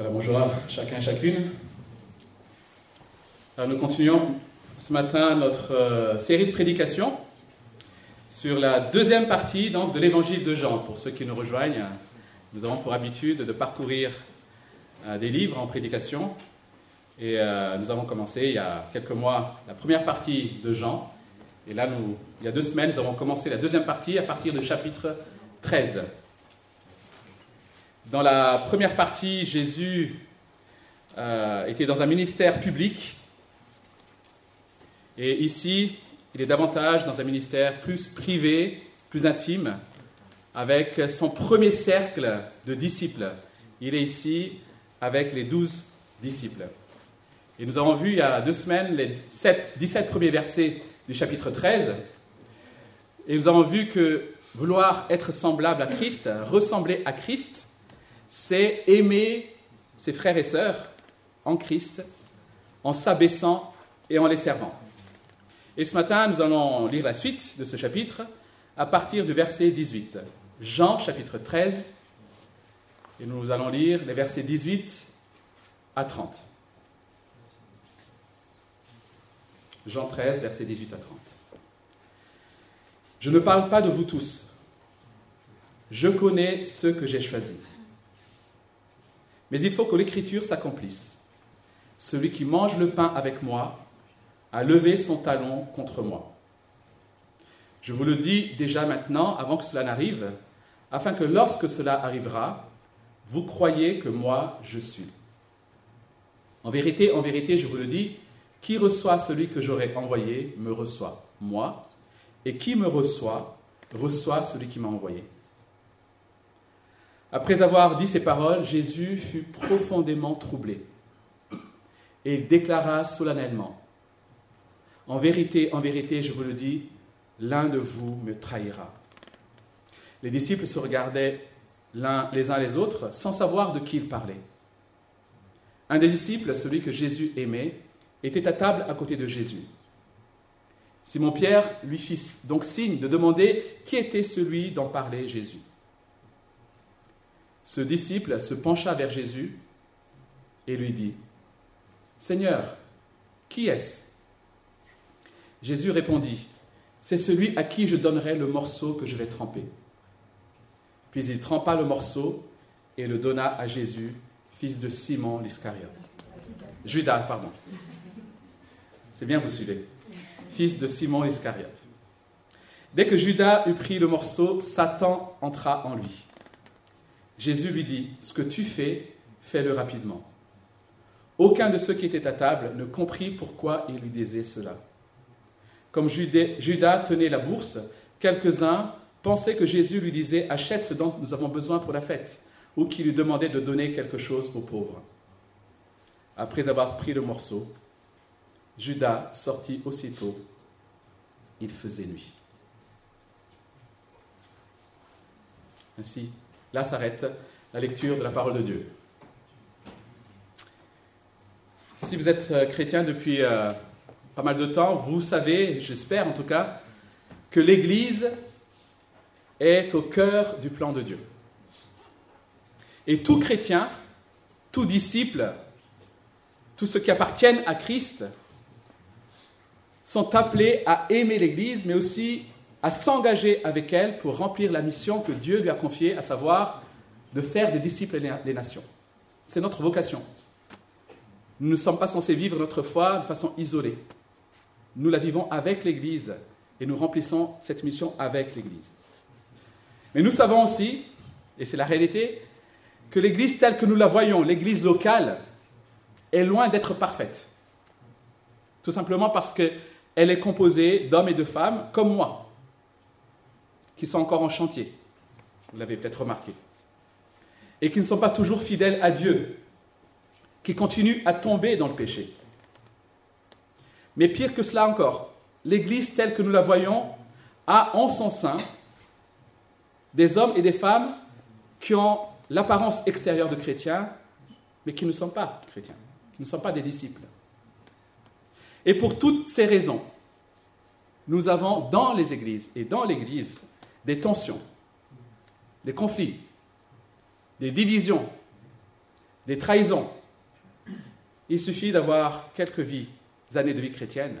Bonjour à chacun et chacune. Nous continuons ce matin notre euh, série de prédications sur la deuxième partie donc, de l'évangile de Jean. Pour ceux qui nous rejoignent, nous avons pour habitude de parcourir euh, des livres en prédication. Et euh, nous avons commencé il y a quelques mois la première partie de Jean. Et là, nous, il y a deux semaines, nous avons commencé la deuxième partie à partir du chapitre 13. Dans la première partie, Jésus euh, était dans un ministère public. Et ici, il est davantage dans un ministère plus privé, plus intime, avec son premier cercle de disciples. Il est ici avec les douze disciples. Et nous avons vu il y a deux semaines les 7, 17 premiers versets du chapitre 13. Et nous avons vu que vouloir être semblable à Christ, ressembler à Christ, c'est aimer ses frères et sœurs en Christ en s'abaissant et en les servant. Et ce matin, nous allons lire la suite de ce chapitre à partir du verset 18. Jean chapitre 13, et nous allons lire les versets 18 à 30. Jean 13, versets 18 à 30. Je ne parle pas de vous tous. Je connais ceux que j'ai choisis. Mais il faut que l'écriture s'accomplisse. Celui qui mange le pain avec moi a levé son talon contre moi. Je vous le dis déjà maintenant, avant que cela n'arrive, afin que lorsque cela arrivera, vous croyez que moi je suis. En vérité, en vérité, je vous le dis, qui reçoit celui que j'aurai envoyé me reçoit, moi, et qui me reçoit reçoit celui qui m'a envoyé. Après avoir dit ces paroles, Jésus fut profondément troublé. Et il déclara solennellement, En vérité, en vérité, je vous le dis, l'un de vous me trahira. Les disciples se regardaient l'un les uns les autres sans savoir de qui ils parlaient. Un des disciples, celui que Jésus aimait, était à table à côté de Jésus. Simon-Pierre lui fit donc signe de demander qui était celui dont parlait Jésus. Ce disciple se pencha vers Jésus et lui dit, Seigneur, qui est-ce? Jésus répondit, C'est celui à qui je donnerai le morceau que je vais tremper. Puis il trempa le morceau et le donna à Jésus, fils de Simon l'Iscariote. Judas, pardon. C'est bien, vous suivez. Fils de Simon l'Iscariote. Dès que Judas eut pris le morceau, Satan entra en lui. Jésus lui dit, Ce que tu fais, fais-le rapidement. Aucun de ceux qui étaient à table ne comprit pourquoi il lui disait cela. Comme Judas tenait la bourse, quelques-uns pensaient que Jésus lui disait Achète ce dont nous avons besoin pour la fête, ou qu'il lui demandait de donner quelque chose aux pauvres. Après avoir pris le morceau, Judas sortit aussitôt. Il faisait nuit. Ainsi, là s'arrête la lecture de la parole de Dieu. Si vous êtes euh, chrétien depuis euh, pas mal de temps, vous savez, j'espère en tout cas, que l'Église est au cœur du plan de Dieu. Et tout chrétien, tout disciple, tous ceux qui appartiennent à Christ sont appelés à aimer l'Église, mais aussi à s'engager avec elle pour remplir la mission que Dieu lui a confiée, à savoir de faire des disciples des nations. C'est notre vocation. Nous ne sommes pas censés vivre notre foi de façon isolée. Nous la vivons avec l'Église et nous remplissons cette mission avec l'Église. Mais nous savons aussi, et c'est la réalité, que l'Église telle que nous la voyons, l'Église locale, est loin d'être parfaite. Tout simplement parce que elle est composée d'hommes et de femmes comme moi, qui sont encore en chantier. Vous l'avez peut-être remarqué. Et qui ne sont pas toujours fidèles à Dieu, qui continuent à tomber dans le péché. Mais pire que cela encore, l'Église telle que nous la voyons a en son sein des hommes et des femmes qui ont l'apparence extérieure de chrétiens, mais qui ne sont pas chrétiens, qui ne sont pas des disciples. Et pour toutes ces raisons, nous avons dans les églises et dans l'Église des tensions, des conflits, des divisions, des trahisons. Il suffit d'avoir quelques vies, années de vie chrétienne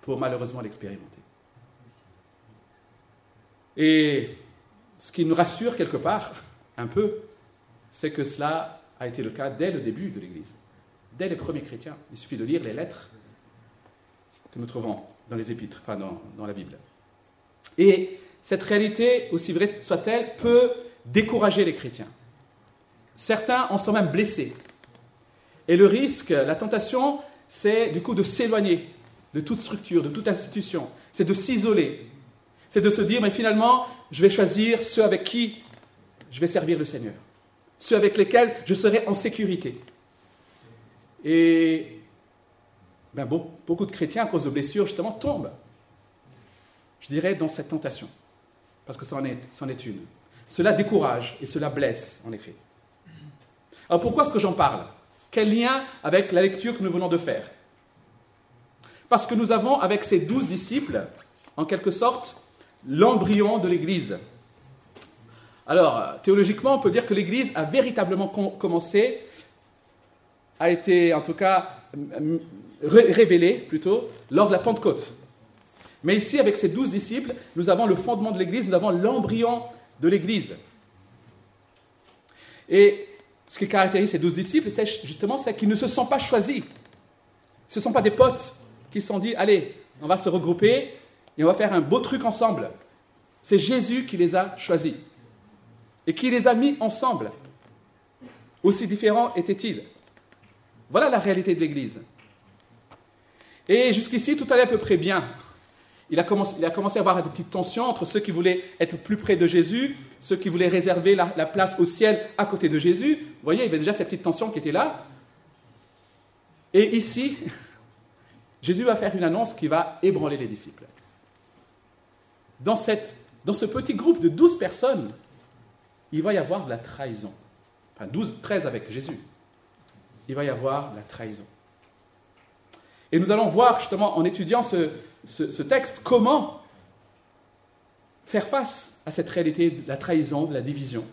pour malheureusement l'expérimenter. Et ce qui nous rassure quelque part, un peu, c'est que cela a été le cas dès le début de l'Église, dès les premiers chrétiens. Il suffit de lire les lettres que nous trouvons dans les épîtres, enfin dans, dans la Bible. Et cette réalité, aussi vraie soit-elle, peut décourager les chrétiens. Certains en sont même blessés. Et le risque, la tentation, c'est du coup de s'éloigner de toute structure, de toute institution. C'est de s'isoler. C'est de se dire, mais finalement, je vais choisir ceux avec qui je vais servir le Seigneur. Ceux avec lesquels je serai en sécurité. Et ben, beaucoup de chrétiens, à cause de blessures, justement, tombent, je dirais, dans cette tentation. Parce que c'en est, est une. Cela décourage et cela blesse, en effet. Alors pourquoi est-ce que j'en parle? Quel lien avec la lecture que nous venons de faire? Parce que nous avons, avec ces douze disciples, en quelque sorte, l'embryon de l'Église. Alors, théologiquement, on peut dire que l'Église a véritablement commencé, a été en tout cas révélée plutôt, lors de la Pentecôte. Mais ici, avec ces douze disciples, nous avons le fondement de l'Église, nous avons l'embryon de l'Église. Et ce qui caractérise ces douze disciples, c'est justement c'est qu'ils ne se sont pas choisis. Ce ne sont pas des potes qui se sont dit, allez, on va se regrouper et on va faire un beau truc ensemble. C'est Jésus qui les a choisis et qui les a mis ensemble. Aussi différents étaient-ils. Voilà la réalité de l'Église. Et jusqu'ici, tout allait à peu près bien il a, commencé, il a à avoir des petites tensions entre ceux qui voulaient être plus près de Jésus, ceux qui voulaient réserver la, place au ciel à côté de Jésus. Vous voyez, il y avait déjà cette petite tension qui était là. Et ici, Jésus va faire une annonce qui va ébranler les disciples. Dans, dans ce petit groupe de 12 personnes, il va y avoir de la trahison. Enfin, 12, 13 avec Jésus. Il va y avoir la trahison. Et nous allons voir justement en étudiant ce, texte comment faire face à cette réalité de la trahison, de la division,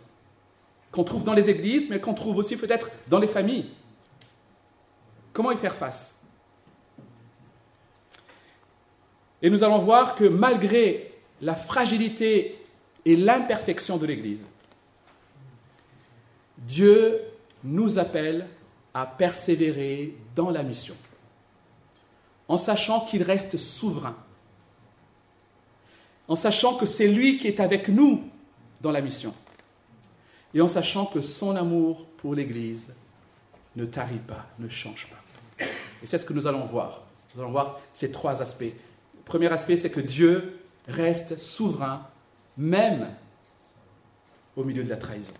qu'on trouve dans les églises, mais qu'on trouve aussi peut-être dans les familles. Comment y faire face? Et nous allons voir que malgré la fragilité et l'imperfection de l'Église, Dieu nous appelle à persévérer dans la mission en sachant qu'il reste souverain, en sachant que c'est lui qui est avec nous dans la mission, et en sachant que son amour pour l'Église ne tarit pas, ne change pas. Et c'est ce que nous allons voir. Nous allons voir ces trois aspects. Le premier aspect, c'est que Dieu reste souverain, même au milieu de la trahison.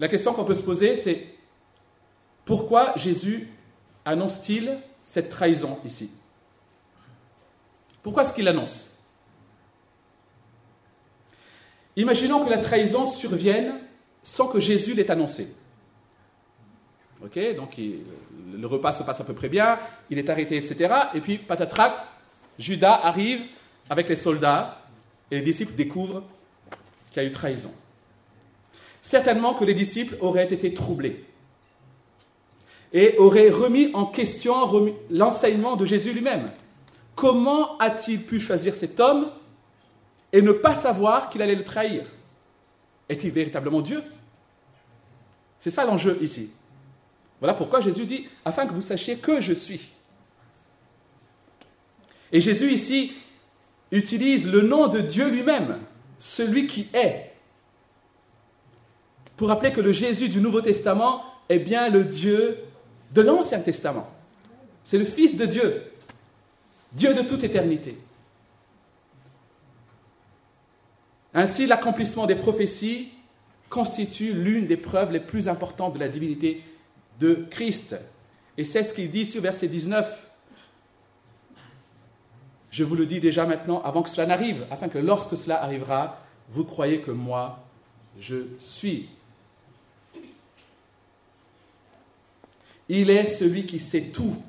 La question qu'on peut se poser, c'est pourquoi Jésus annonce-t-il cette trahison ici. Pourquoi est-ce qu'il annonce Imaginons que la trahison survienne sans que Jésus l'ait annoncé. Ok, donc le repas se passe à peu près bien, il est arrêté, etc. Et puis, patatrac, Judas arrive avec les soldats et les disciples découvrent qu'il y a eu trahison. Certainement que les disciples auraient été troublés et aurait remis en question l'enseignement de Jésus lui-même. Comment a-t-il pu choisir cet homme et ne pas savoir qu'il allait le trahir? Est-il véritablement Dieu? C'est ça l'enjeu ici. Voilà pourquoi Jésus dit, afin que vous sachiez que je suis. Et Jésus ici utilise le nom de Dieu lui-même, celui qui est, pour rappeler que le Jésus du Nouveau Testament est bien le Dieu de l'Ancien Testament. C'est le Fils de Dieu, Dieu de toute éternité. Ainsi, l'accomplissement des prophéties constitue l'une des preuves les plus importantes de la divinité de Christ. Et c'est ce qu'il dit ici au verset 19. Je vous le dis déjà maintenant avant que cela n'arrive, afin que lorsque cela arrivera, vous croyez que moi, je suis. Il est celui qui sait tout.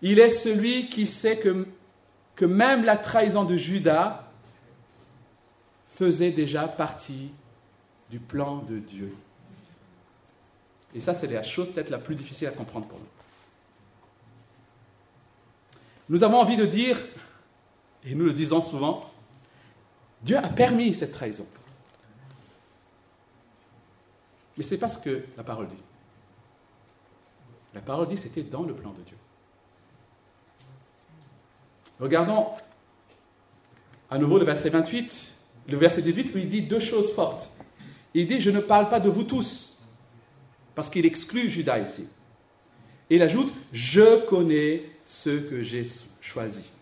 Il est celui qui sait que, même la trahison de Judas faisait déjà partie du plan de Dieu. Et ça, c'est la chose peut-être la plus difficile à comprendre pour nous. Nous avons envie de dire, et nous le disons souvent, Dieu a permis cette trahison. Mais ce n'est pas ce que la parole dit. La parole dit que c'était dans le plan de Dieu. Regardons à nouveau le verset 28, le verset 18, où il dit deux choses fortes. Il dit, je ne parle pas de vous tous, parce qu'il exclut Judas ici. Il ajoute, je connais ceux que j'ai choisis.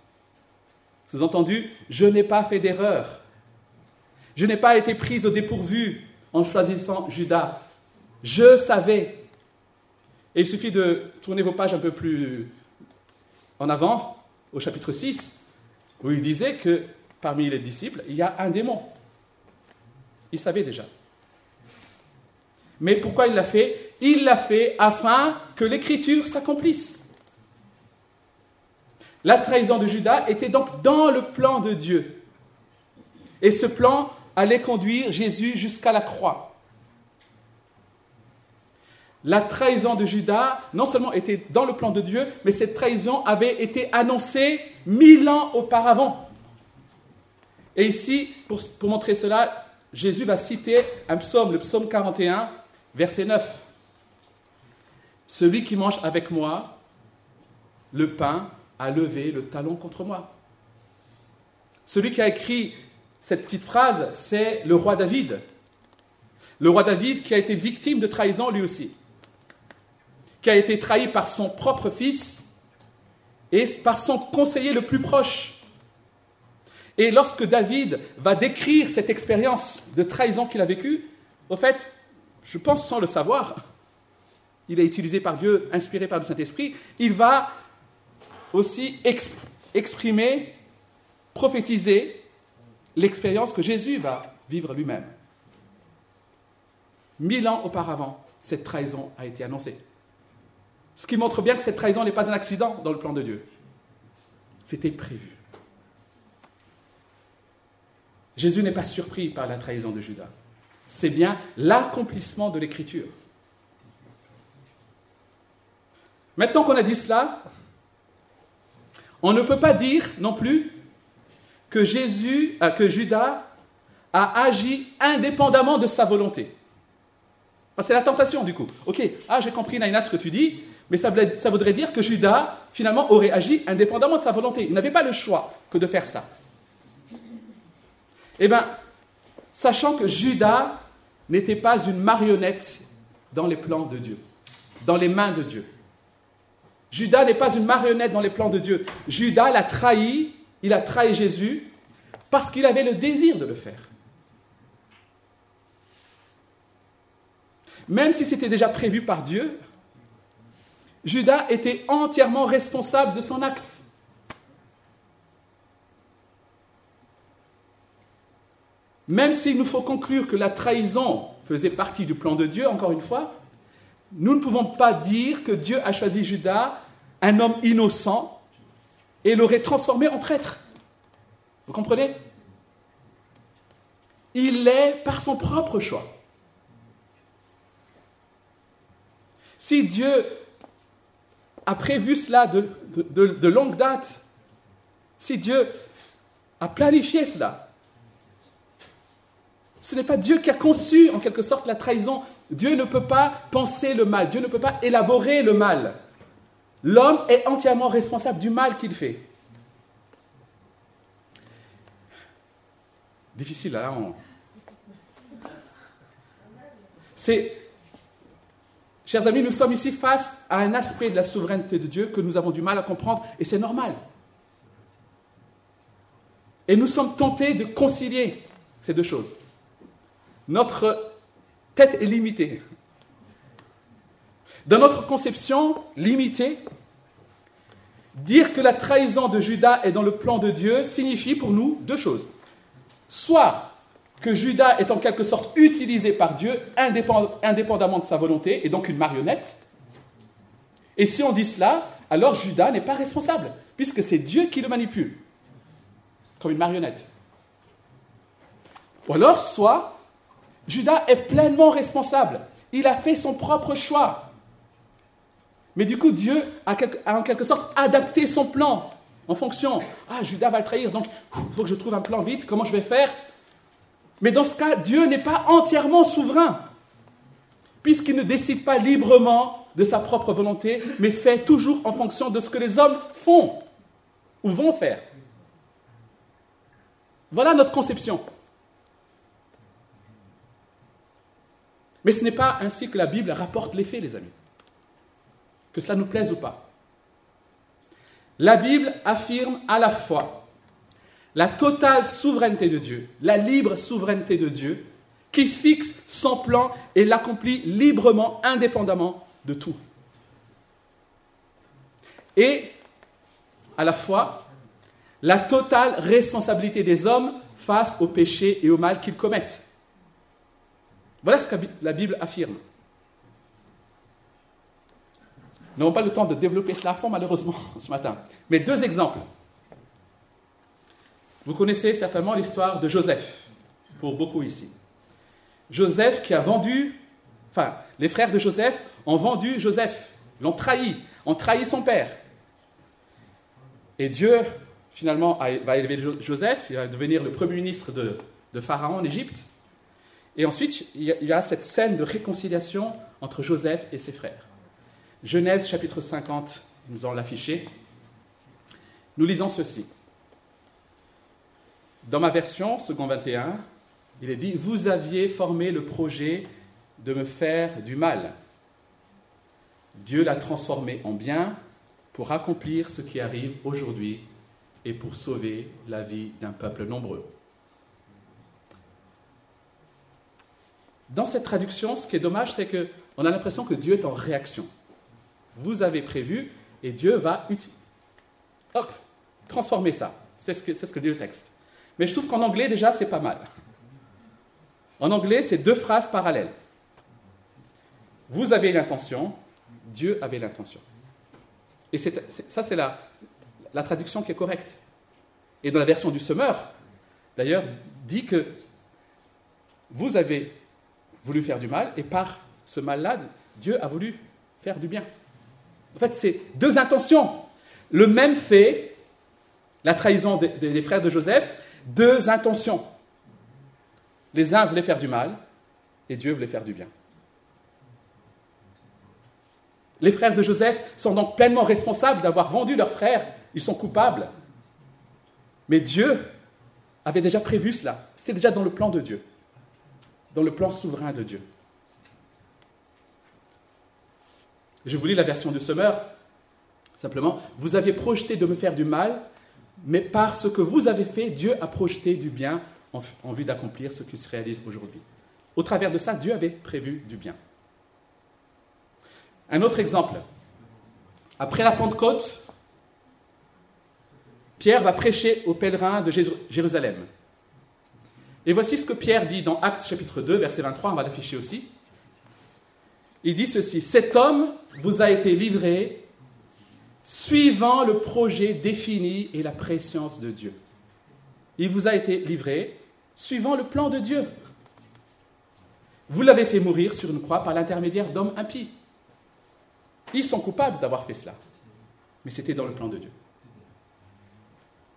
Sous-entendu, je n'ai pas fait d'erreur. Je n'ai pas été prise au dépourvu en choisissant Judas. Je savais. Et il suffit de tourner vos pages un peu plus en avant, au chapitre 6, où il disait que parmi les disciples, il y a un démon. Il savait déjà. Mais pourquoi il l'a fait? Il l'a fait afin que l'écriture s'accomplisse. La trahison de Judas était donc dans le plan de Dieu. Et ce plan allait conduire Jésus jusqu'à la croix. La trahison de Judas, non seulement était dans le plan de Dieu, mais cette trahison avait été annoncée mille ans auparavant. Et ici, pour, montrer cela, Jésus va citer un psaume, le psaume 41, verset 9. Celui qui mange avec moi le pain a levé le talon contre moi. Celui qui a écrit cette petite phrase, c'est le roi David. Le roi David qui a été victime de trahison lui aussi qui a été trahi par son propre fils et par son conseiller le plus proche. Et lorsque David va décrire cette expérience de trahison qu'il a vécue, au fait, je pense sans le savoir, il est utilisé par Dieu, inspiré par le Saint-Esprit, il va aussi exprimer, prophétiser l'expérience que Jésus va vivre lui-même. Mille ans auparavant, cette trahison a été annoncée. Ce qui montre bien que cette trahison n'est pas un accident dans le plan de Dieu. C'était prévu. Jésus n'est pas surpris par la trahison de Judas. C'est bien l'accomplissement de l'écriture. Maintenant qu'on a dit cela, on ne peut pas dire non plus que Jésus, euh, que Judas a agi indépendamment de sa volonté. c'est la tentation du coup. Ok, ah j'ai compris Naïna ce que tu dis, mais ça, voudrait dire que Judas, finalement, aurait agi indépendamment de sa volonté. Il n'avait pas le choix que de faire ça. Eh bien, sachant que Judas n'était pas une marionnette dans les plans de Dieu, dans les mains de Dieu. Judas n'est pas une marionnette dans les plans de Dieu. Judas l'a trahi, il a trahi Jésus parce qu'il avait le désir de le faire. Même si c'était déjà prévu par Dieu, Judas était entièrement responsable de son acte. Même s'il nous faut conclure que la trahison faisait partie du plan de Dieu, encore une fois, nous ne pouvons pas dire que Dieu a choisi Judas, un homme innocent, et l'aurait transformé en traître. Vous comprenez? Il l'est par son propre choix. Si Dieu a prévu cela de, longue date, si Dieu a planifié cela, ce n'est pas Dieu qui a conçu en quelque sorte la trahison. Dieu ne peut pas penser le mal, Dieu ne peut pas élaborer le mal. L'homme est entièrement responsable du mal qu'il fait. Difficile, là, on... C'est Chers amis, nous sommes ici face à un aspect de la souveraineté de Dieu que nous avons du mal à comprendre, et c'est normal. Et nous sommes tentés de concilier ces deux choses. Notre tête est limitée. Dans notre conception limitée, dire que la trahison de Judas est dans le plan de Dieu signifie pour nous deux choses. Soit que Judas est en quelque sorte utilisé par Dieu indépendamment de sa volonté, et donc une marionnette. Et si on dit cela, alors Judas n'est pas responsable, puisque c'est Dieu qui le manipule, comme une marionnette. Ou alors, soit Judas est pleinement responsable. Il a fait son propre choix. Mais du coup, Dieu a, en quelque sorte adapté son plan en fonction. Ah, Judas va le trahir, donc il faut que je trouve un plan vite. Comment je vais faire? Mais dans ce cas, Dieu n'est pas entièrement souverain, puisqu'il ne décide pas librement de sa propre volonté, mais fait toujours en fonction de ce que les hommes font ou vont faire. Voilà notre conception. Mais ce n'est pas ainsi que la Bible rapporte les faits, les amis. Que cela nous plaise ou pas. La Bible affirme à la fois la totale souveraineté de Dieu, la libre souveraineté de Dieu, qui fixe son plan et l'accomplit librement, indépendamment de tout. Et à la fois la totale responsabilité des hommes face au péché et au mal qu'ils commettent. Voilà ce que la Bible affirme. Nous n'avons pas le temps de développer cela à fond, malheureusement, ce matin. Mais deux exemples. Vous connaissez certainement l'histoire de Joseph, pour beaucoup ici. Joseph qui a vendu, enfin, les frères de Joseph ont vendu Joseph, l'ont trahi, ont trahi son père. Et Dieu, finalement, va élever Joseph, il va devenir le premier ministre de, Pharaon en Égypte. Et ensuite, il y a cette scène de réconciliation entre Joseph et ses frères. Genèse chapitre 50, nous allons l'afficher. Nous lisons ceci. Dans ma version, second 21, il est dit Vous aviez formé le projet de me faire du mal. Dieu l'a transformé en bien pour accomplir ce qui arrive aujourd'hui et pour sauver la vie d'un peuple nombreux. Dans cette traduction, ce qui est dommage, c'est qu'on a l'impression que Dieu est en réaction. Vous avez prévu et Dieu va hop, transformer ça. C'est ce, que, ce que dit le texte. Mais je trouve qu'en anglais, déjà, c'est pas mal. En anglais, c'est deux phrases parallèles. Vous avez l'intention, Dieu avait l'intention. Et ça, c'est la, traduction qui est correcte. Et dans la version du Semeur, d'ailleurs, dit que vous avez voulu faire du mal, et par ce mal-là, Dieu a voulu faire du bien. En fait, c'est deux intentions. Le même fait, la trahison des, frères de Joseph, deux intentions. Les uns voulaient faire du mal, et Dieu voulait faire du bien. Les frères de Joseph sont donc pleinement responsables d'avoir vendu leurs frères. Ils sont coupables. Mais Dieu avait déjà prévu cela. C'était déjà dans le plan de Dieu dans le plan souverain de Dieu. Je vous lis la version de Summer. Simplement, vous aviez projeté de me faire du mal, mais par ce que vous avez fait, Dieu a projeté du bien en, vue d'accomplir ce qui se réalise aujourd'hui. Au travers de ça, Dieu avait prévu du bien. Un autre exemple. Après la Pentecôte, Pierre va prêcher aux pèlerins de Jérusalem. Et voici ce que Pierre dit dans Actes chapitre 2, verset 23, on va l'afficher aussi. Il dit ceci, cet homme vous a été livré suivant le projet défini et la préscience de Dieu. Il vous a été livré suivant le plan de Dieu. Vous l'avez fait mourir sur une croix par l'intermédiaire d'hommes impies. Ils sont coupables d'avoir fait cela, mais c'était dans le plan de Dieu.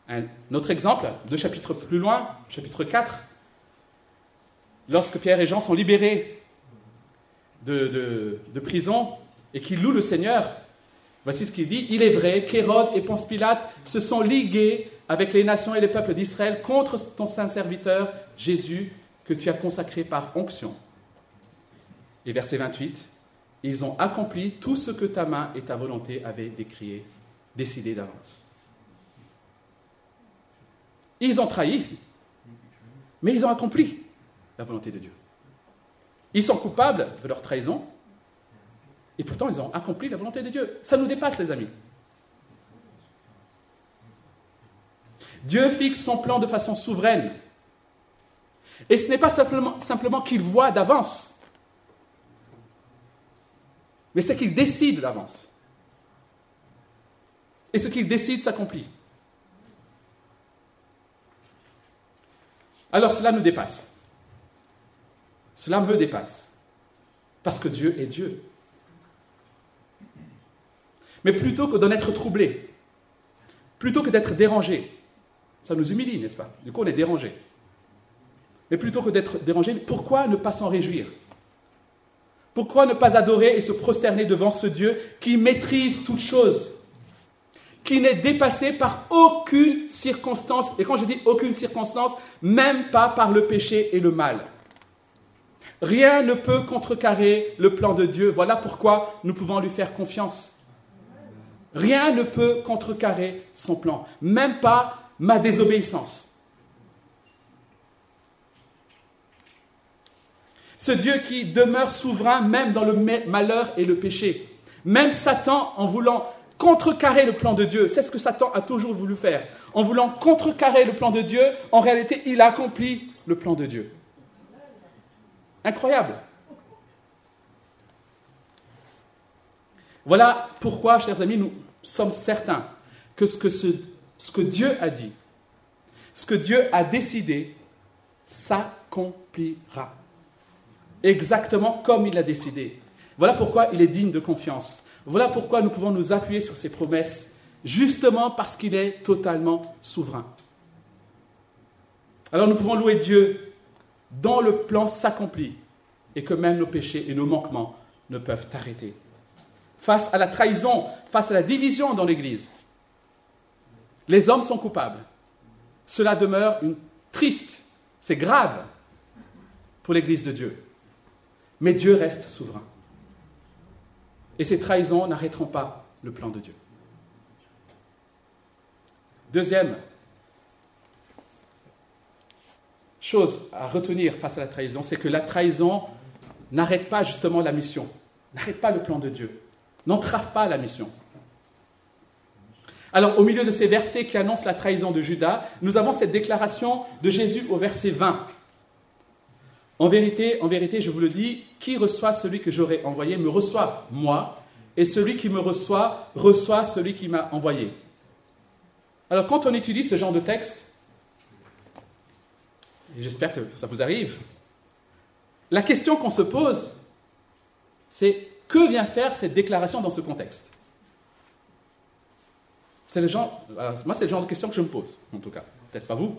Un autre exemple, deux chapitres plus loin, chapitre 4, lorsque Pierre et Jean sont libérés de, prison et qu'ils louent le Seigneur, voici ce qu'il dit. Il est vrai qu'Hérode et Ponce Pilate se sont ligués avec les nations et les peuples d'Israël contre ton saint serviteur Jésus que tu as consacré par onction. Et verset 28, ils ont accompli tout ce que ta main et ta volonté avaient décrié, décidé d'avance. Ils ont trahi, mais ils ont accompli la volonté de Dieu. Ils sont coupables de leur trahison, et pourtant ils ont accompli la volonté de Dieu. Ça nous dépasse, les amis. Dieu fixe son plan de façon souveraine. Et ce n'est pas simplement, qu'il voit d'avance, mais c'est qu'il décide d'avance. Et ce qu'il décide s'accomplit. Alors cela nous dépasse. Cela me dépasse. Parce que Dieu est Dieu. Mais plutôt que d'en être troublé, plutôt que d'être dérangé, ça nous humilie, n'est-ce pas? Du coup, on est dérangé. Mais plutôt que d'être dérangé, pourquoi ne pas s'en réjouir? Pourquoi ne pas adorer et se prosterner devant ce Dieu qui maîtrise toutes choses qui n'est dépassé par aucune circonstance, et quand je dis aucune circonstance, même pas par le péché et le mal? Rien ne peut contrecarrer le plan de Dieu. Voilà pourquoi nous pouvons lui faire confiance. Rien ne peut contrecarrer son plan, même pas ma désobéissance. Ce Dieu qui demeure souverain même dans le malheur et le péché. Même Satan, en voulant contrecarrer le plan de Dieu, c'est ce que Satan a toujours voulu faire. En voulant contrecarrer le plan de Dieu, en réalité, il accomplit le plan de Dieu. Incroyable. Voilà pourquoi, chers amis, nous sommes certains que ce que, Dieu a dit, ce que Dieu a décidé, s'accomplira. Exactement comme il a décidé. Voilà pourquoi il est digne de confiance. Voilà pourquoi nous pouvons nous appuyer sur ses promesses, justement parce qu'il est totalement souverain. Alors nous pouvons louer Dieu dont le plan s'accomplit et que même nos péchés et nos manquements ne peuvent arrêter. Face à la trahison, face à la division dans l'Église, les hommes sont coupables. Cela demeure une triste, c'est grave pour l'Église de Dieu. Mais Dieu reste souverain. Et ces trahisons n'arrêteront pas le plan de Dieu. Deuxième chose à retenir face à la trahison, c'est que la trahison n'arrête pas justement la mission, n'arrête pas le plan de Dieu, n'entrave pas la mission. Alors, au milieu de ces versets qui annoncent la trahison de Judas, nous avons cette déclaration de Jésus au verset 20. En vérité, en vérité, je vous le dis, qui reçoit celui que j'aurai envoyé me reçoit moi, et celui qui me reçoit reçoit celui qui m'a envoyé. Alors, quand on étudie ce genre de texte, et j'espère que ça vous arrive, la question qu'on se pose, c'est que vient faire cette déclaration dans ce contexte C'est le genre, moi, c'est le genre de question que je me pose, en tout cas. Peut-être pas vous.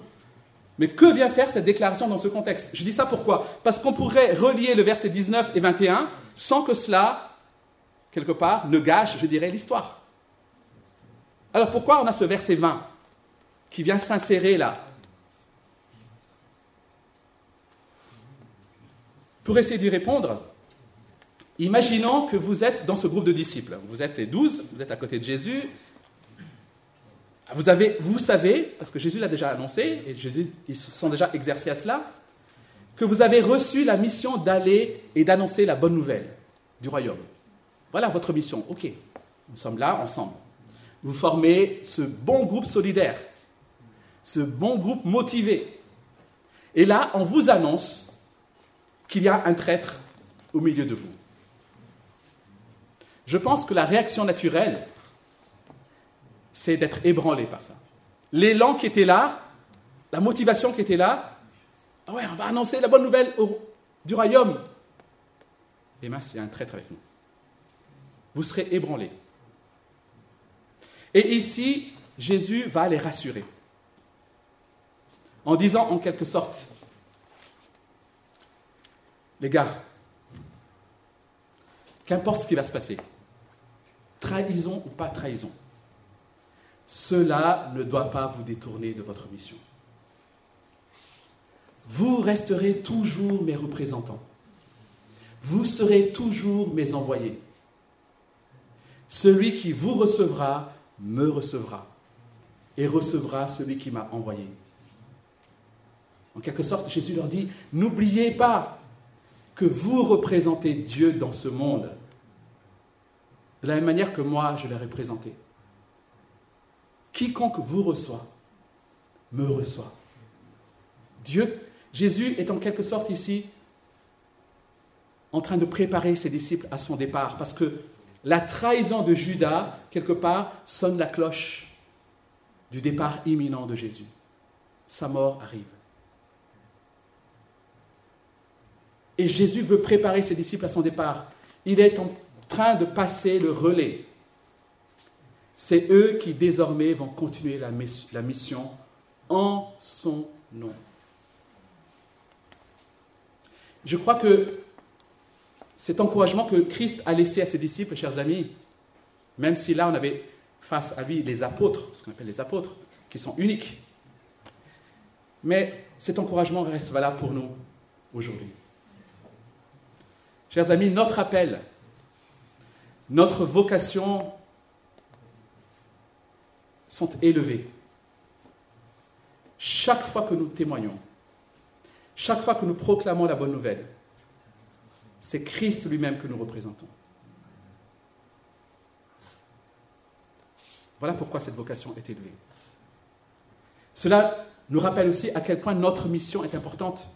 Mais que vient faire cette déclaration dans ce contexte Je dis ça pourquoi Parce qu'on pourrait relier le verset 19 et 21 sans que cela, quelque part, ne gâche, je dirais, l'histoire. Alors pourquoi on a ce verset 20 qui vient s'insérer là Pour essayer d'y répondre, imaginons que vous êtes dans ce groupe de disciples. Vous êtes les douze, vous êtes à côté de Jésus, vous, avez, vous savez, parce que Jésus l'a déjà annoncé, et ils se sont déjà exercés à cela, que vous avez reçu la mission d'aller et d'annoncer la bonne nouvelle du royaume. Voilà votre mission. Ok, nous sommes là ensemble. Vous formez ce bon groupe solidaire, ce bon groupe motivé. Et là, on vous annonce qu'il y a un traître au milieu de vous. Je pense que la réaction naturelle c'est d'être ébranlé par ça. L'élan qui était là, la motivation qui était là, ah ouais, on va annoncer la bonne nouvelle du royaume. Et mince, il y a un traître avec nous. Vous serez ébranlés. Et ici, Jésus va les rassurer. En disant en quelque sorte, les gars, qu'importe ce qui va se passer, trahison ou pas trahison, cela ne doit pas vous détourner de votre mission. Vous resterez toujours mes représentants. Vous serez toujours mes envoyés. Celui qui vous recevra me recevra et recevra celui qui m'a envoyé. En quelque sorte, Jésus leur dit, n'oubliez pas que vous représentez Dieu dans ce monde de la même manière que moi je l'ai représenté. Quiconque vous reçoit, me reçoit. Dieu, Jésus est en quelque sorte ici en train de préparer ses disciples à son départ, parce que la trahison de Judas, quelque part, sonne la cloche du départ imminent de Jésus. Sa mort arrive. Et Jésus veut préparer ses disciples à son départ. Il est en train de passer le relais. C'est eux qui désormais vont continuer la mission en son nom. Je crois que cet encouragement que Christ a laissé à ses disciples, chers amis, même si là on avait face à lui les apôtres, ce qu'on appelle les apôtres, qui sont uniques, mais cet encouragement reste valable pour nous aujourd'hui. Chers amis, notre appel, notre vocation sont élevés. Chaque fois que nous témoignons, chaque fois que nous proclamons la bonne nouvelle, c'est Christ lui-même que nous représentons. Voilà pourquoi cette vocation est élevée. Cela nous rappelle aussi à quel point notre mission est importante,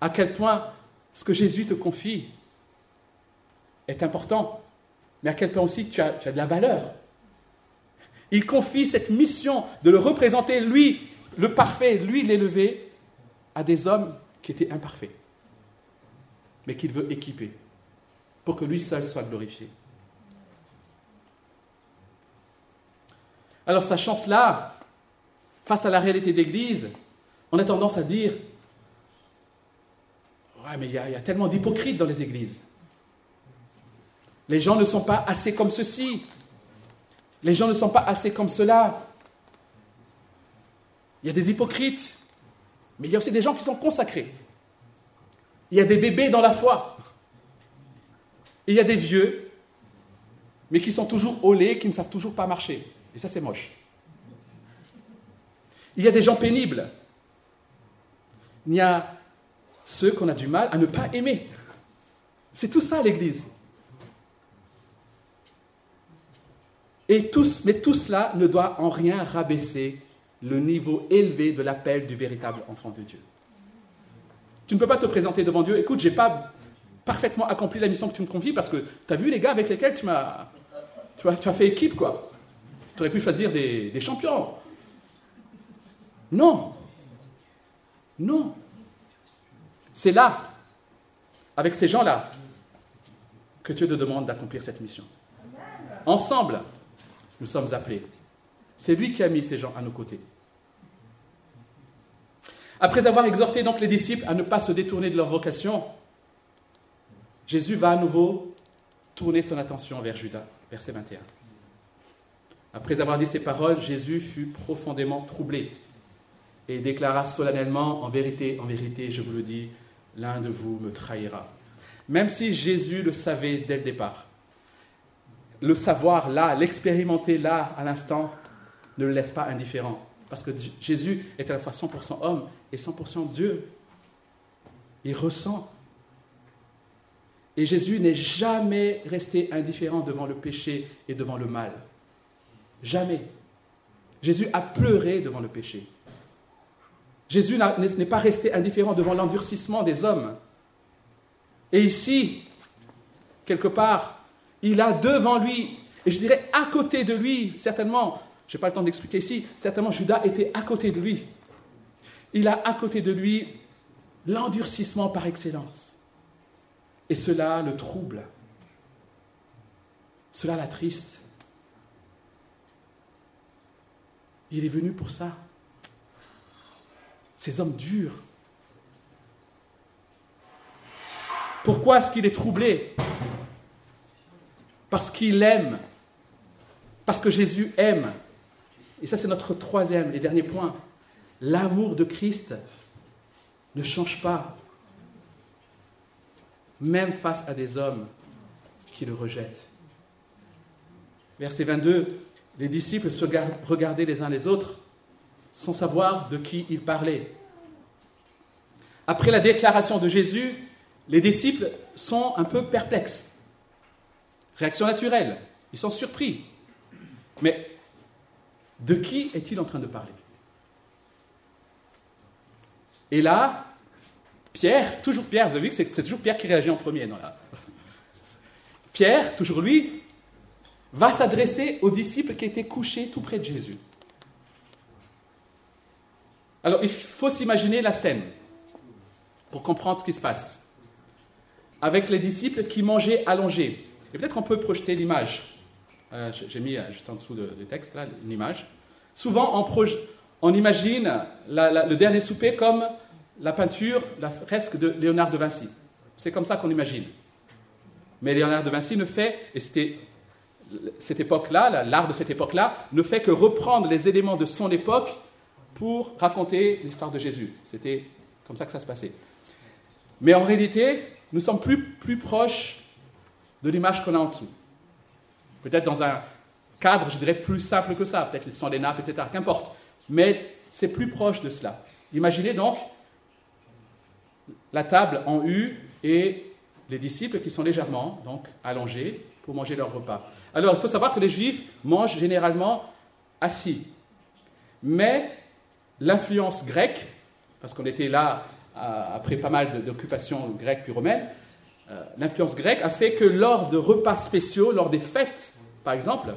à quel point ce que Jésus te confie est important, mais à quel point aussi tu as, de la valeur. Il confie cette mission de le représenter, lui, le parfait, lui, l'élevé, à des hommes qui étaient imparfaits, mais qu'il veut équiper pour que lui seul soit glorifié. Alors, sa chance-là, face à la réalité d'Église, on a tendance à dire Ouais, mais il y, a tellement d'hypocrites dans les églises. Les gens ne sont pas assez comme ceci. Les gens ne sont pas assez comme cela. Il y a des hypocrites, mais il y a aussi des gens qui sont consacrés. Il y a des bébés dans la foi. Il y a des vieux, mais qui sont toujours au lait, qui ne savent toujours pas marcher. Et ça, c'est moche. Il y a des gens pénibles. Il y a ceux qu'on a du mal à ne pas aimer. C'est tout ça l'Église. Et mais tout cela ne doit en rien rabaisser le niveau élevé de l'appel du véritable enfant de Dieu. Tu ne peux pas te présenter devant Dieu, écoute, je n'ai pas parfaitement accompli la mission que tu me confies parce que tu as vu les gars avec lesquels tu m'as tu as, tu as fait équipe, quoi. Tu aurais pu choisir des, champions. Non. Non. C'est là, avec ces gens-là, que Dieu te demande d'accomplir cette mission. Ensemble, nous sommes appelés. C'est lui qui a mis ces gens à nos côtés. Après avoir exhorté donc les disciples à ne pas se détourner de leur vocation, Jésus va à nouveau tourner son attention vers Judas, verset 21. Après avoir dit ces paroles, Jésus fut profondément troublé et déclara solennellement, en vérité, en vérité, je vous le dis, l'un de vous me trahira. Même si Jésus le savait dès le départ, le savoir là, l'expérimenter là, à l'instant, ne le laisse pas indifférent. Parce que Jésus est à la fois 100% homme et 100% Dieu. Il ressent. Et Jésus n'est jamais resté indifférent devant le péché et devant le mal. Jamais. Jésus a pleuré devant le péché. Jésus n'est pas resté indifférent devant l'endurcissement des hommes. Et ici, quelque part, il a devant lui, et je dirais à côté de lui, certainement, je n'ai pas le temps d'expliquer ici, certainement Judas était à côté de lui. Il a à côté de lui l'endurcissement par excellence. Et cela le trouble. Cela l'attriste. Il est venu pour ça. Ces hommes durs. Pourquoi est-ce qu'il est troublé? Parce qu'il aime. Parce que Jésus aime. Et ça, c'est notre troisième et dernier point. L'amour de Christ ne change pas, même face à des hommes qui le rejettent. Verset 22, les disciples se regardaient les uns les autres sans savoir de qui ils parlaient. Après la déclaration de Jésus, les disciples sont un peu perplexes. Réaction naturelle, ils sont surpris. Mais de qui est-il en train de parler? Et là, Pierre, toujours Pierre, vous avez vu que c'est toujours Pierre qui réagit en premier. Non. Pierre, toujours lui, va s'adresser aux disciples qui étaient couchés tout près de Jésus. Alors il faut s'imaginer la scène pour comprendre ce qui se passe. avec les disciples qui mangeaient allongés. Et peut-être qu'on peut projeter l'image. Euh, j'ai mis euh, juste en dessous du texte, là, une image. Souvent, on, imagine le dernier souper comme la peinture, la fresque de Léonard de Vinci. C'est comme ça qu'on imagine. Mais Léonard de Vinci ne fait, et c'était cette époque-là, l'art de cette époque-là, ne fait que reprendre les éléments de son époque pour raconter l'histoire de Jésus. C'était comme ça que ça se passait. Mais en réalité, nous sommes plus, plus proches de l'image qu'on a en dessous. Peut-être dans un cadre, je dirais, plus simple que ça, peut-être les nappes, etc., qu'importe. Mais c'est plus proche de cela. Imaginez donc la table en U et les disciples qui sont légèrement donc allongés pour manger leur repas. Alors il faut savoir que les juifs mangent généralement assis. Mais l'influence grecque, parce qu'on était là euh, après pas mal d'occupations grecques puis romaines, euh, l'influence grecque a fait que lors de repas spéciaux, lors des fêtes par exemple,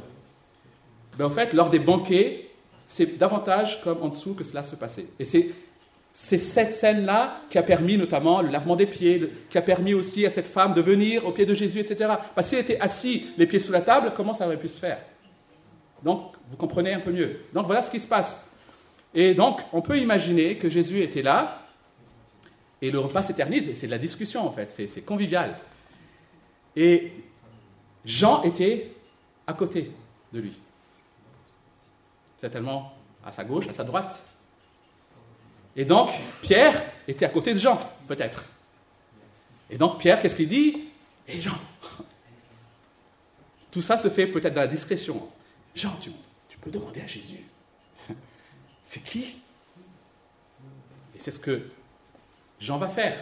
ben, en fait, lors des banquets, c'est davantage comme en dessous que cela se passait. Et c'est cette scène-là qui a permis notamment le lavement des pieds, qui a permis aussi à cette femme de venir au pied de Jésus, etc. Parce qu'elle était assis, les pieds sous la table, comment ça aurait pu se faire? Donc, vous comprenez un peu mieux. Donc, voilà ce qui se passe. Et donc, on peut imaginer que Jésus était là, et le repas s'éternise, et c'est de la discussion en fait, c'est convivial. Et Jean était à côté de lui, certainement à sa gauche, à sa droite. Et donc, Pierre était à côté de Jean, peut-être. Et donc, Pierre, qu'est-ce qu'il dit? Et Jean Tout ça se fait peut-être dans la discrétion. Jean, tu, tu peux demander à Jésus. C'est qui? Et c'est ce que Jean va faire.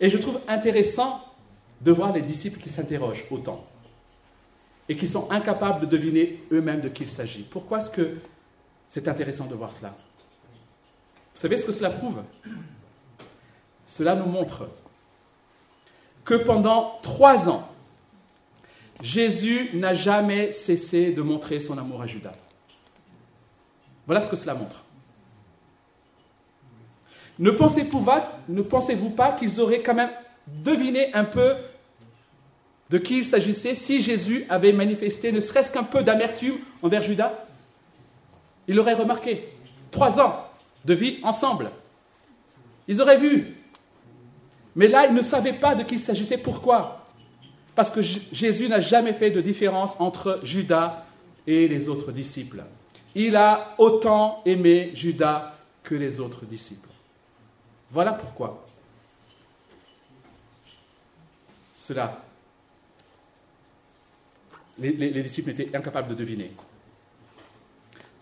Et je trouve intéressant de voir les disciples qui s'interrogent autant et qui sont incapables de deviner eux-mêmes de qui il s'agit. Pourquoi est-ce que c'est intéressant de voir cela? Vous savez ce que cela prouve? Cela nous montre que pendant trois ans, Jésus n'a jamais cessé de montrer son amour à Judas. Voilà ce que cela montre. Ne pensez-vous pas, qu'ils auraient quand même deviné un peu de qui il s'agissait si Jésus avait manifesté ne serait-ce qu'un peu d'amertume envers Judas? Il l'aurait remarqué. Trois ans de vie ensemble. Ils auraient vu. Mais là, ils ne savaient pas de qui il s'agissait. Pourquoi? Parce que Jésus n'a jamais fait de différence entre Judas et les autres disciples. Il a autant aimé Judas que les autres disciples. Voilà pourquoi. Cela les, disciples étaient incapables de deviner.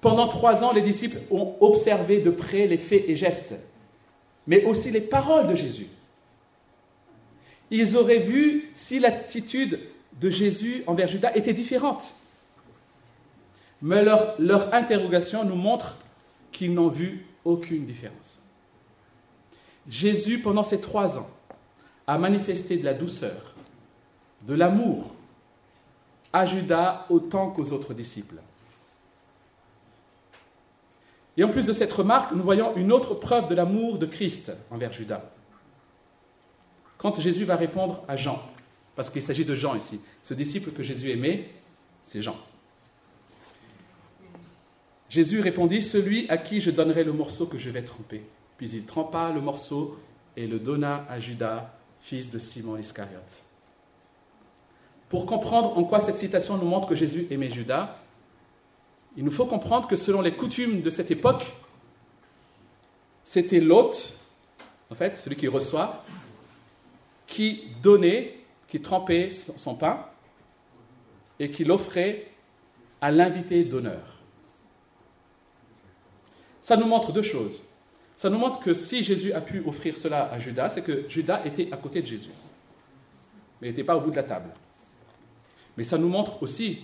Pendant trois ans, les disciples ont observé de près les faits et gestes, mais aussi les paroles de Jésus. Ils auraient vu si l'attitude de Jésus envers Judas était différente. Mais leur, leur interrogation nous montre qu'ils n'ont vu aucune différence. Jésus, pendant ces trois ans, a manifesté de la douceur, de l'amour, à Judas autant qu'aux autres disciples. Et en plus de cette remarque, nous voyons une autre preuve de l'amour de Christ envers Judas. Quand Jésus va répondre à Jean, parce qu'il s'agit de Jean ici, ce disciple que Jésus aimait, c'est Jean. Jésus répondit, Celui à qui je donnerai le morceau que je vais tremper. Puis il trempa le morceau et le donna à Judas, fils de Simon Iscariote. Pour comprendre en quoi cette citation nous montre que Jésus aimait Judas, il nous faut comprendre que selon les coutumes de cette époque, c'était l'hôte, en fait, celui qui reçoit, qui donnait, qui trempait son pain et qui l'offrait à l'invité d'honneur. Ça nous montre deux choses. Ça nous montre que si Jésus a pu offrir cela à Judas, c'est que Judas était à côté de Jésus, mais il n'était pas au bout de la table. Mais ça nous montre aussi,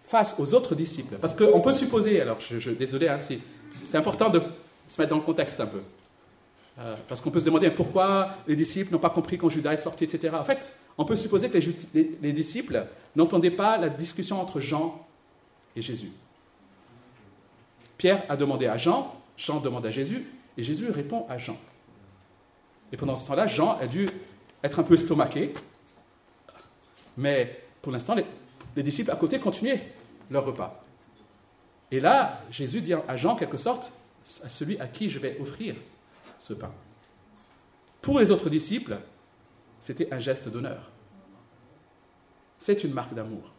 face aux autres disciples, parce qu'on peut supposer, alors je, désolé, hein, c'est important de se mettre dans le contexte un peu. Euh, parce qu'on peut se demander pourquoi les disciples n'ont pas compris quand Judas est sorti, etc. En fait, on peut supposer que les disciples n'entendaient pas la discussion entre Jean et Jésus. Pierre a demandé à Jean, Jean demande à Jésus, Et Jésus répond à Jean. Et pendant ce temps-là, Jean a dû être un peu estomaqué, mais pour l'instant, les, les disciples à côté continuaient leur repas. Et là, Jésus dit à Jean, en quelque sorte, à celui à qui je vais offrir ce pain. Pour les autres disciples, c'était un geste d'honneur. C'est une marque d'amour.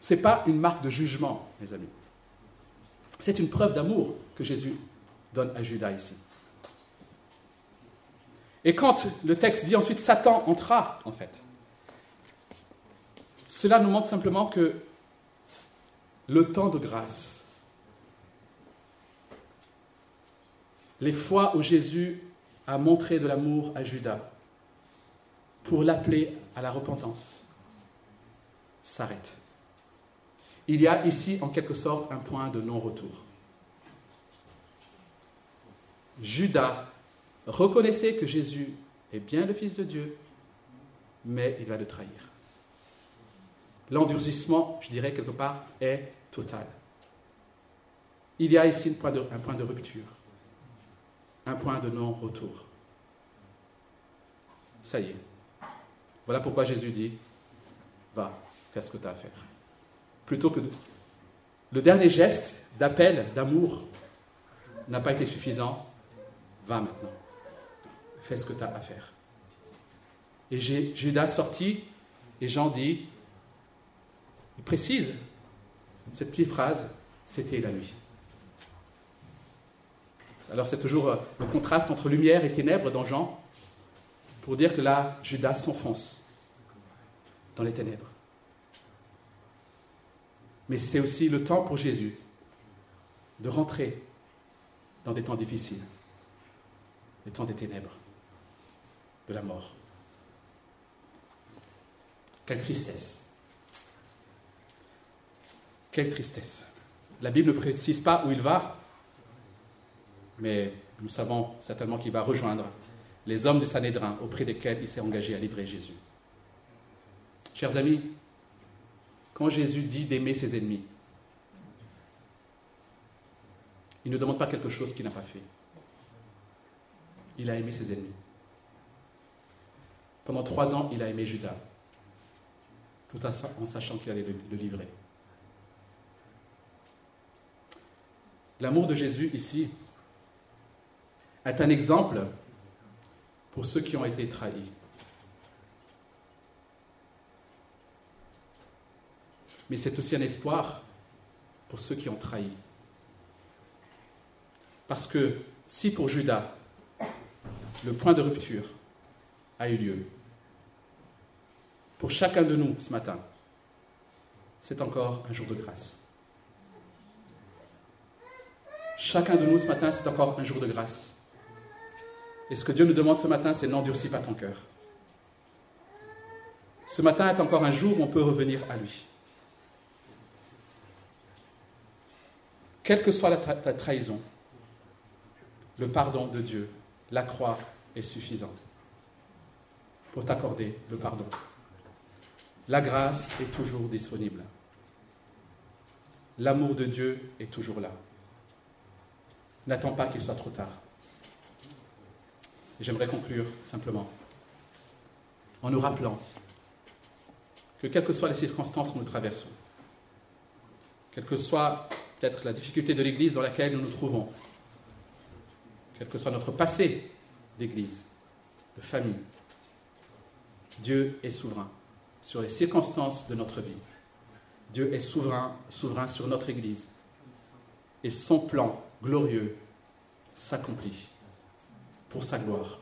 Ce n'est pas une marque de jugement, mes amis. C'est une preuve d'amour que Jésus donne à Judas ici. Et quand le texte dit ensuite Satan entra, en fait, cela nous montre simplement que le temps de grâce, les fois où Jésus a montré de l'amour à Judas pour l'appeler à la repentance, s'arrête. Il y a ici en quelque sorte un point de non-retour. Judas reconnaissait que Jésus est bien le Fils de Dieu, mais il va le trahir. L'endurcissement, je dirais quelque part, est total. Il y a ici un point de, rupture, un point de non-retour. Ça y est. Voilà pourquoi Jésus dit, va, fais ce que tu as à faire. Plutôt que le dernier geste d'appel, d'amour, n'a pas été suffisant, va maintenant, fais ce que tu as à faire. Et Judas sorti, et Jean dit, il précise cette petite phrase, c'était la nuit. Alors c'est toujours euh, le contraste entre lumière et ténèbres dans Jean, pour dire que là, Judas s'enfonce dans les ténèbres. Mais c'est aussi le temps pour Jésus de rentrer dans des temps difficiles les temps des ténèbres, de la mort. Quelle tristesse. Quelle tristesse. La Bible ne précise pas où il va, mais nous savons certainement qu'il va rejoindre les hommes de Sanhédrin auprès desquels il s'est engagé à livrer Jésus. Chers amis, quand Jésus dit d'aimer ses ennemis, il ne demande pas quelque chose qu'il n'a pas fait il a aimé ses ennemis. Pendant trois ans, il a aimé Judas, tout en sachant qu'il allait le livrer. L'amour de Jésus ici est un exemple pour ceux qui ont été trahis. Mais c'est aussi un espoir pour ceux qui ont trahi. Parce que si pour Judas, le point de rupture a eu lieu. Pour chacun de nous ce matin, c'est encore un jour de grâce. Chacun de nous ce matin, c'est encore un jour de grâce. Et ce que Dieu nous demande ce matin, c'est n'endurcis pas ton cœur. Ce matin est encore un jour où on peut revenir à lui. Quelle que soit ta trahison, le pardon de Dieu la croix est suffisante pour t'accorder le pardon. La grâce est toujours disponible. L'amour de Dieu est toujours là. N'attends pas qu'il soit trop tard. J'aimerais conclure simplement en nous rappelant que quelles que soient les circonstances que nous traversons, quelle que soit peut-être la difficulté de l'Église dans laquelle nous nous trouvons, quel que soit notre passé d'Église, de famille, Dieu est souverain sur les circonstances de notre vie. Dieu est souverain, souverain sur notre Église. Et son plan glorieux s'accomplit pour sa gloire.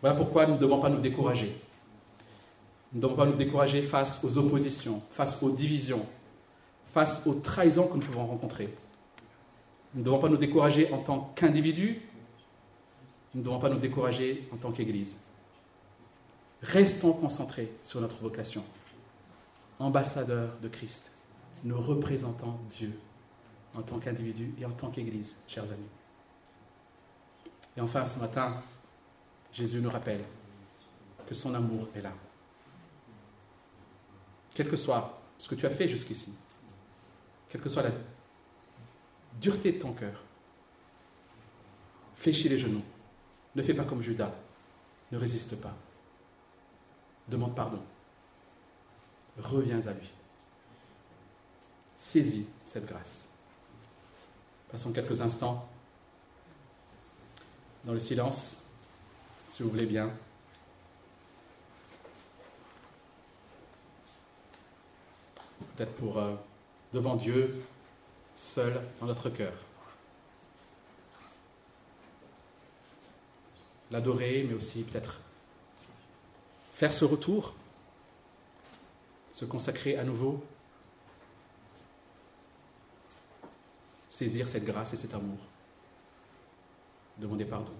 Voilà pourquoi nous ne devons pas nous décourager. Nous ne devons pas nous décourager face aux oppositions, face aux divisions, face aux trahisons que nous pouvons rencontrer. Nous ne devons pas nous décourager en tant qu'individus, nous ne devons pas nous décourager en tant qu'Église. Restons concentrés sur notre vocation. Ambassadeurs de Christ, nous représentons Dieu en tant qu'individus et en tant qu'Église, chers amis. Et enfin, ce matin, Jésus nous rappelle que son amour est là. Quel que soit ce que tu as fait jusqu'ici, quelle que soit la dureté de ton cœur, Fléchis les genoux. Ne fais pas comme Judas. Ne résiste pas. Demande pardon. Reviens à lui. Saisis cette grâce. Passons quelques instants dans le silence, si vous voulez bien. Peut-être pour, euh, devant Dieu, seul dans notre cœur. L'adorer, mais aussi peut-être faire ce retour, se consacrer à nouveau, saisir cette grâce et cet amour, demander pardon.